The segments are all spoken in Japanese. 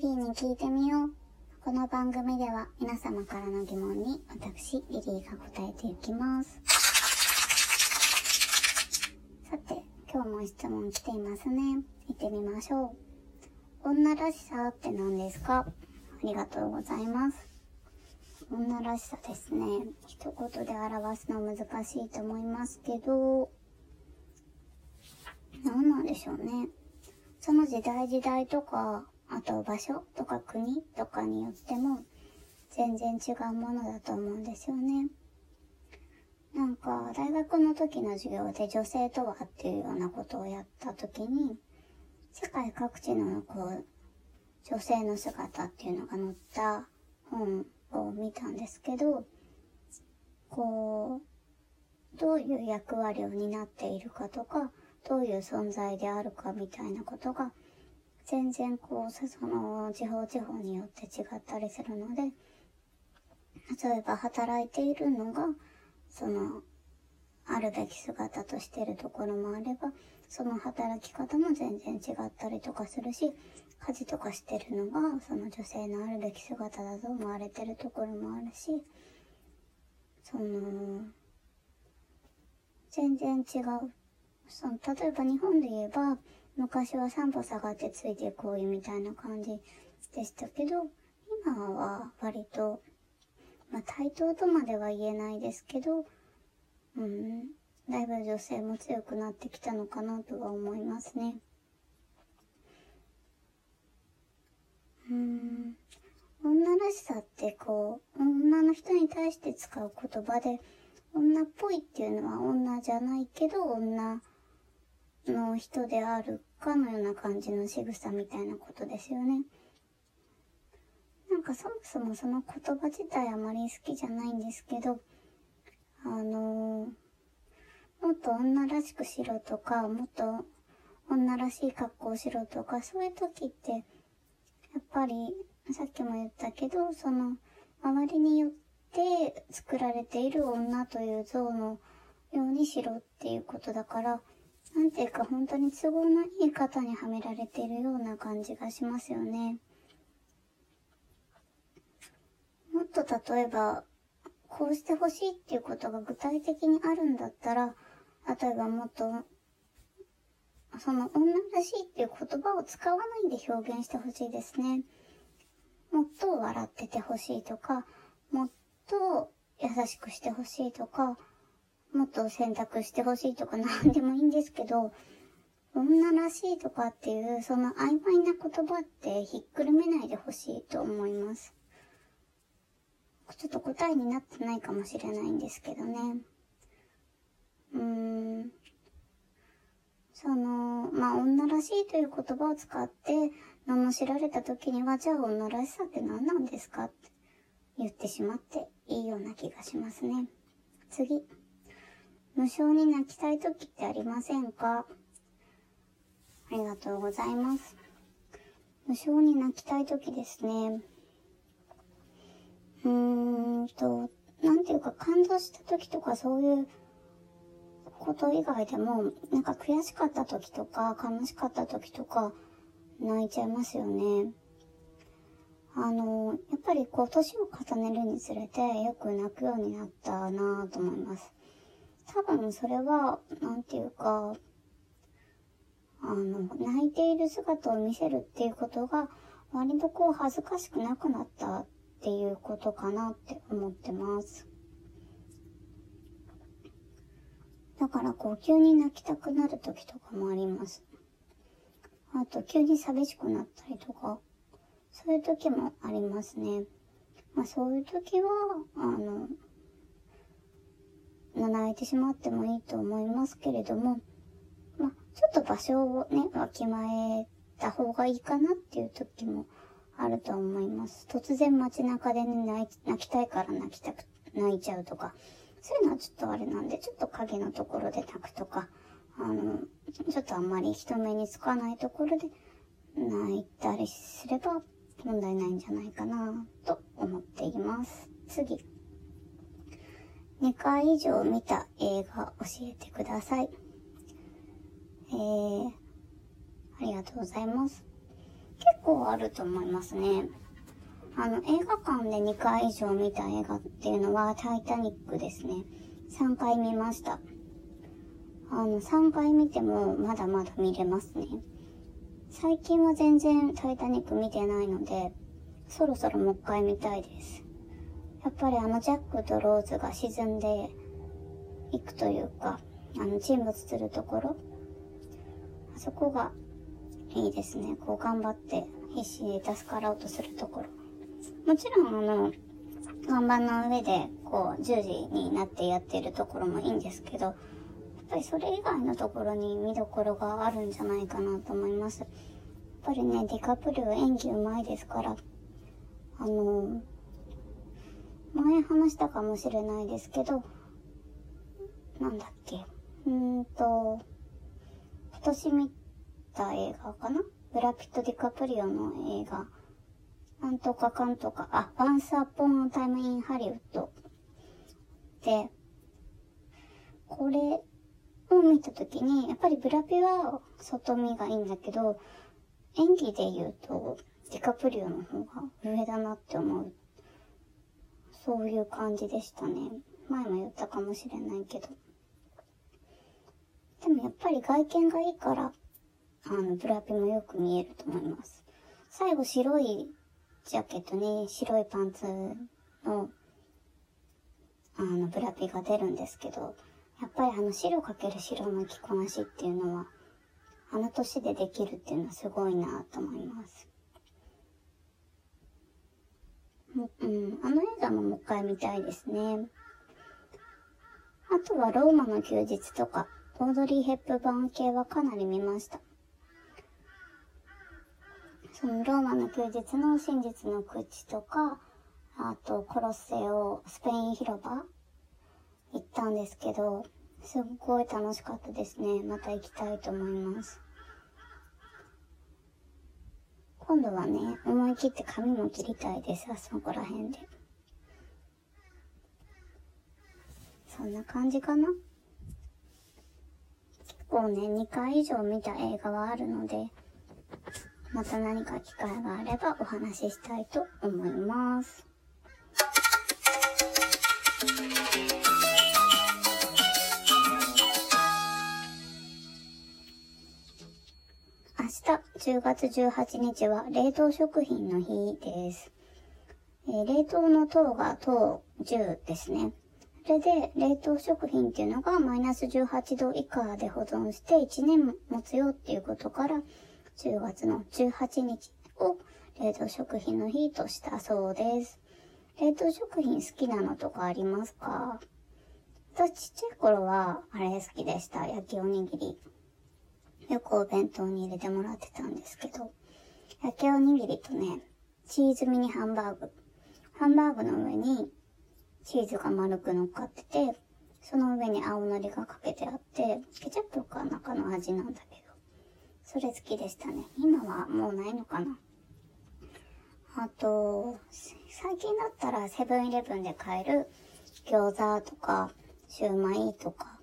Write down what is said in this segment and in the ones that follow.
リーに聞いてみよう。この番組では皆様からの疑問に私、リリーが答えていきます。さて、今日も質問来ていますね。行ってみましょう。女らしさって何ですか？ありがとうございます。女らしさですね。一言で表すのは難しいと思いますけど、何なんでしょうね。その時代時代とか、あと場所とか国とかによっても全然違うものだと思うんですよね。なんか大学の時の授業で女性とはっていうようなことをやった時に世界各地のこう女性の姿っていうのが載った本を見たんですけどこうどういう役割を担っているかとかどういう存在であるかみたいなことが全然こう、その地方地方によって違ったりするので、例えば働いているのが、その、あるべき姿としてるところもあれば、その働き方も全然違ったりとかするし、家事とかしてるのが、その女性のあるべき姿だと思われてるところもあるし、その、全然違う。その例えば日本で言えば、昔は散歩下がってついていこういみたいな感じでしたけど、今は割と、まあ対等とまでは言えないですけど、うん、だいぶ女性も強くなってきたのかなとは思いますね。うん、女らしさってこう、女の人に対して使う言葉で、女っぽいっていうのは女じゃないけど女の人であるかのような感じの仕草みたいなことですよね。なんかそもそもその言葉自体あまり好きじゃないんですけど、あのー、もっと女らしくしろとか、もっと女らしい格好をしろとか、そういう時って、やっぱり、さっきも言ったけど、その、周りによって作られている女という像のようにしろっていうことだから、なんていうか本当に都合のいい方にはめられているような感じがしますよね。もっと例えば、こうしてほしいっていうことが具体的にあるんだったら、例えばもっと、その女らしいっていう言葉を使わないで表現してほしいですね。もっと笑っててほしいとか、もっと優しくしてほしいとか、もっと選択してほしいとか何でもいいんですけど、女らしいとかっていうその曖昧な言葉ってひっくるめないでほしいと思います。ちょっと答えになってないかもしれないんですけどね。うーん。その、まあ、女らしいという言葉を使って罵られた時には、じゃあ女らしさって何なんですかって言ってしまっていいような気がしますね。次。無償に泣きたい時ってありませんか？ありがとうございます。無償に泣きたい時ですね。うーんと、なんていうか感動した時とかそういうこと以外でも、なんか悔しかった時とか悲しかった時とか泣いちゃいますよね。あの、やっぱりこう年を重ねるにつれてよく泣くようになったなぁと思います。多分それは、なんていうか、あの、泣いている姿を見せるっていうことが、割とこう恥ずかしくなくなったっていうことかなって思ってます。だからこう急に泣きたくなる時とかもあります。あと急に寂しくなったりとか、そういう時もありますね。まあそういう時は、あの、泣いてしまってもいいと思いますけれども、まあ、ちょっと場所をね、わきまえた方がいいかなっていう時もあると思います。突然街中でね、泣きたいから泣きたく、泣いちゃうとか、そういうのはちょっとあれなんで、ちょっと影のところで泣くとか、あの、ちょっとあんまり人目につかないところで泣いたりすれば問題ないんじゃないかなと思っています。次。2回以上見た映画教えてください。えー、ありがとうございます。結構あると思いますね。あの、映画館で2回以上見た映画っていうのは、タイタニックですね。3回見ました。あの、3回見てもまだまだ見れますね。最近は全然タイタニック見てないので、そろそろもう一回見たいです。やっぱりあのジャックとローズが沈んでいくというか、あの沈没するところ、あそこがいいですね。こう頑張って必死に助からうとするところ。もちろんあの、看板の上でこう十字になってやってるところもいいんですけど、やっぱりそれ以外のところに見どころがあるんじゃないかなと思います。やっぱりね、ディカプリオ演技うまいですから、あの、前話したかもしれないですけど、なんだっけ、うーんと、今年見た映画かな？ブラピット・ディカプリオの映画、なんとかかんとか、あ、ワンスアポンタイムインハリウッドで、これを見たときに、やっぱりブラピは外見がいいんだけど、演技で言うと、ディカプリオの方が上だなって思う。そういう感じでしたね。前も言ったかもしれないけど。でもやっぱり外見がいいから、あの、ブラピもよく見えると思います。最後白いジャケットに白いパンツの、あの、ブラピが出るんですけど、やっぱりあの白かける白の着こなしっていうのは、あの年でできるっていうのはすごいなと思います。うん、あの映画ももう一回見たいですね。あとはローマの休日とか、オードリー・ヘップバーン系はかなり見ました。そのローマの休日の真実の口とか、あとコロッセオ、スペイン広場行ったんですけど、すっごい楽しかったですね。また行きたいと思います。今度はね、思い切って髪も切りたいです。あそこら辺で。そんな感じかな。結構ね、2回以上見た映画はあるので、また何か機会があればお話ししたいと思います。日10月18日は冷凍食品の日です。えー、冷凍の糖が糖10ですね。それで冷凍食品っていうのがマイナス18度以下で保存して1年持つよっていうことから10月の18日を冷凍食品の日としたそうです。冷凍食品好きなのとかありますか？私ちっちゃい頃はあれ好きでした。焼きおにぎり。よくお弁当に入れてもらってたんですけど、焼きおにぎりとね、チーズミニハンバーグ。ハンバーグの上にチーズが丸く乗っかってて、その上に青のりがかけてあって、ケチャップか中の味なんだけど、それ好きでしたね。今はもうないのかな。あと、最近だったらセブンイレブンで買える餃子とか、シューマイとか、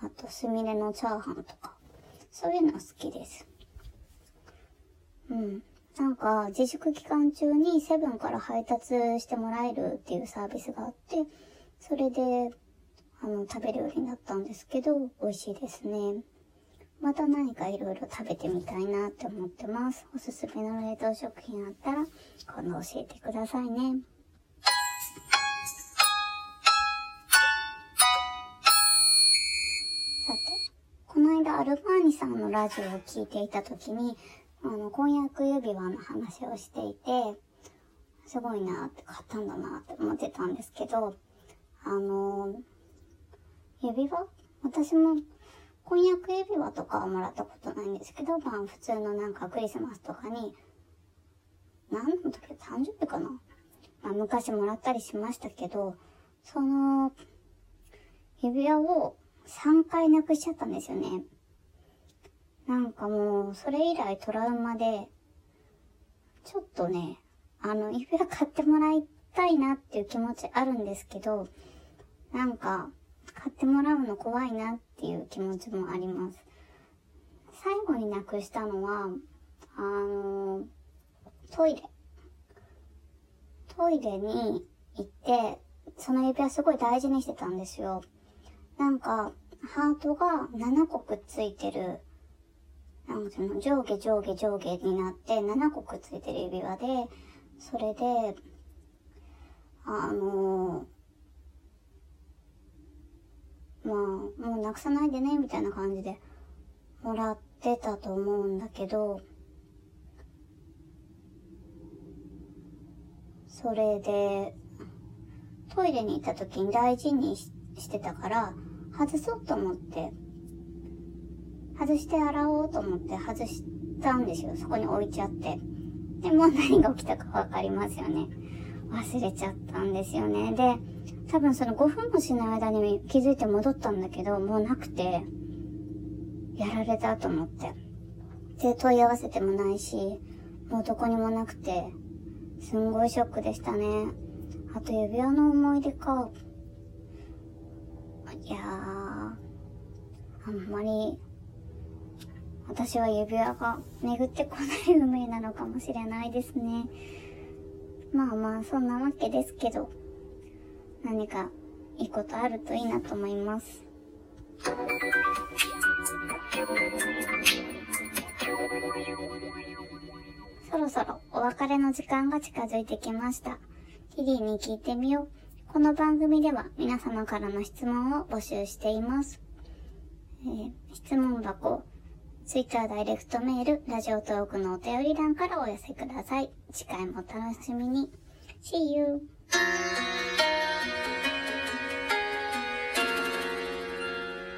あとスミレのチャーハンとか、そういうの好きです。うん。なんか、自粛期間中にセブンから配達してもらえるっていうサービスがあって、それで、あの、食べるようになったんですけど、美味しいですね。また何かいろいろ食べてみたいなって思ってます。おすすめの冷凍食品あったら、今度教えてくださいね。アルバーニさんのラジオを聞いていた時に、あの、婚約指輪の話をしていて、すごいなって買ったんだなって思ってたんですけど、あの、指輪？私も婚約指輪とかはもらったことないんですけど、まあ普通のなんかクリスマスとかに、何の時誕生日かな？まあ昔もらったりしましたけど、その、指輪を3回なくしちゃったんですよね。なんかもう、それ以来トラウマで、ちょっとね、あの、指輪買ってもらいたいなっていう気持ちあるんですけど、なんか、買ってもらうの怖いなっていう気持ちもあります。最後になくしたのは、あの、トイレ。トイレに行って、その指輪すごい大事にしてたんですよ。なんか、ハートが7個くっついてる、なんかその上下上下上下になって7個くっついてる指輪で、それで、あの、まあ、もうなくさないでね、みたいな感じでもらってたと思うんだけど、それで、トイレに行った時に大事にしてたから、外そうと思って、外して洗おうと思って外したんですよ。そこに置いちゃって。で、もう何が起きたかわかりますよね。忘れちゃったんですよね。で、多分その5分もしない間に気づいて戻ったんだけど、もうなくて、やられたと思って。で、問い合わせてもないし、もうどこにもなくて、すんごいショックでしたね。あと指輪の思い出か。いやー、あんまり、私は指輪が巡ってこない運命なのかもしれないですね。まあまあ、そんなわけですけど、何かいいことあるといいなと思います。そろそろお別れの時間が近づいてきました。ティリーに聞いてみよう。この番組では皆様からの質問を募集しています。えー、質問箱、ツイッターダイレクトメール、ラジオトークのお便り欄からお寄せください。次回もお楽しみに。See you!